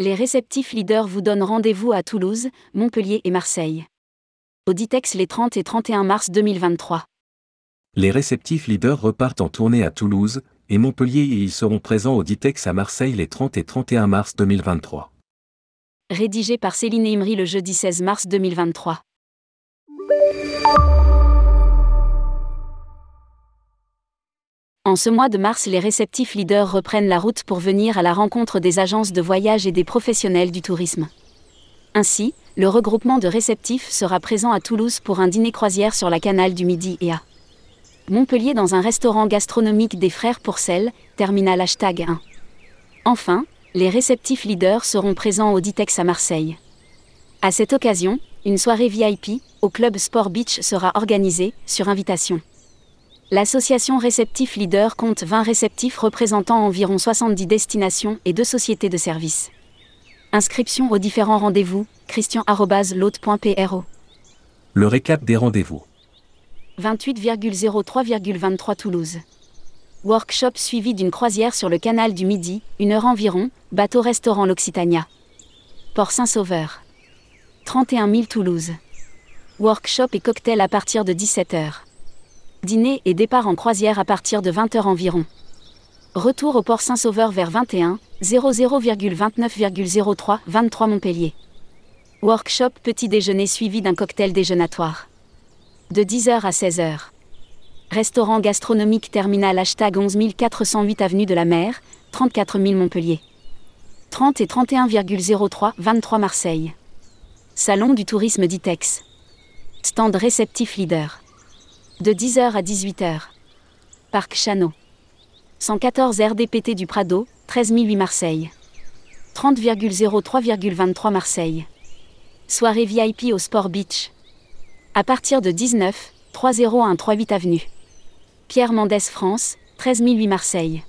Les réceptifs leaders vous donnent rendez-vous à Toulouse, Montpellier et Marseille. Auditex les 30 et 31 mars 2023. Les réceptifs leaders repartent en tournée à Toulouse et Montpellier et ils seront présents au Ditex à Marseille les 30 et 31 mars 2023. Rédigé par Céline Imri le jeudi 16 mars 2023. En ce mois de mars, les réceptifs leaders reprennent la route pour venir à la rencontre des agences de voyage et des professionnels du tourisme. Ainsi, le regroupement de réceptifs sera présent à Toulouse pour un dîner croisière sur la canal du Midi et à Montpellier dans un restaurant gastronomique des frères Pourcel, terminal hashtag 1. Enfin, les réceptifs leaders seront présents au Ditex à Marseille. À cette occasion, une soirée VIP au club Sport Beach sera organisée, sur invitation. L'association Réceptif Leader compte 20 réceptifs représentant environ 70 destinations et deux sociétés de services. Inscription aux différents rendez-vous, christian.laute.pro. Le récap des rendez-vous. 28,03,23 Toulouse. Workshop suivi d'une croisière sur le canal du Midi, une heure environ, bateau-restaurant L'Occitania. Port Saint-Sauveur. 31 000 Toulouse. Workshop et cocktail à partir de 17h. Dîner et départ en croisière à partir de 20h environ. Retour au port Saint-Sauveur vers 21, 00,29,03, 23 Montpellier. Workshop petit déjeuner suivi d'un cocktail déjeunatoire. De 10h à 16h. Restaurant gastronomique terminal hashtag 11408 avenue de la Mer, 34 000 Montpellier. 30 et 31,03, 23 Marseille. Salon du tourisme d'ITEX. Stand réceptif leader de 10h à 18h. Parc Chano. 114 RDPT du Prado, 13 008 Marseille. 30,03,23 Marseille. Soirée VIP au Sport Beach. À partir de 19, 30138 avenue. Pierre Mendès France, 13 008 Marseille.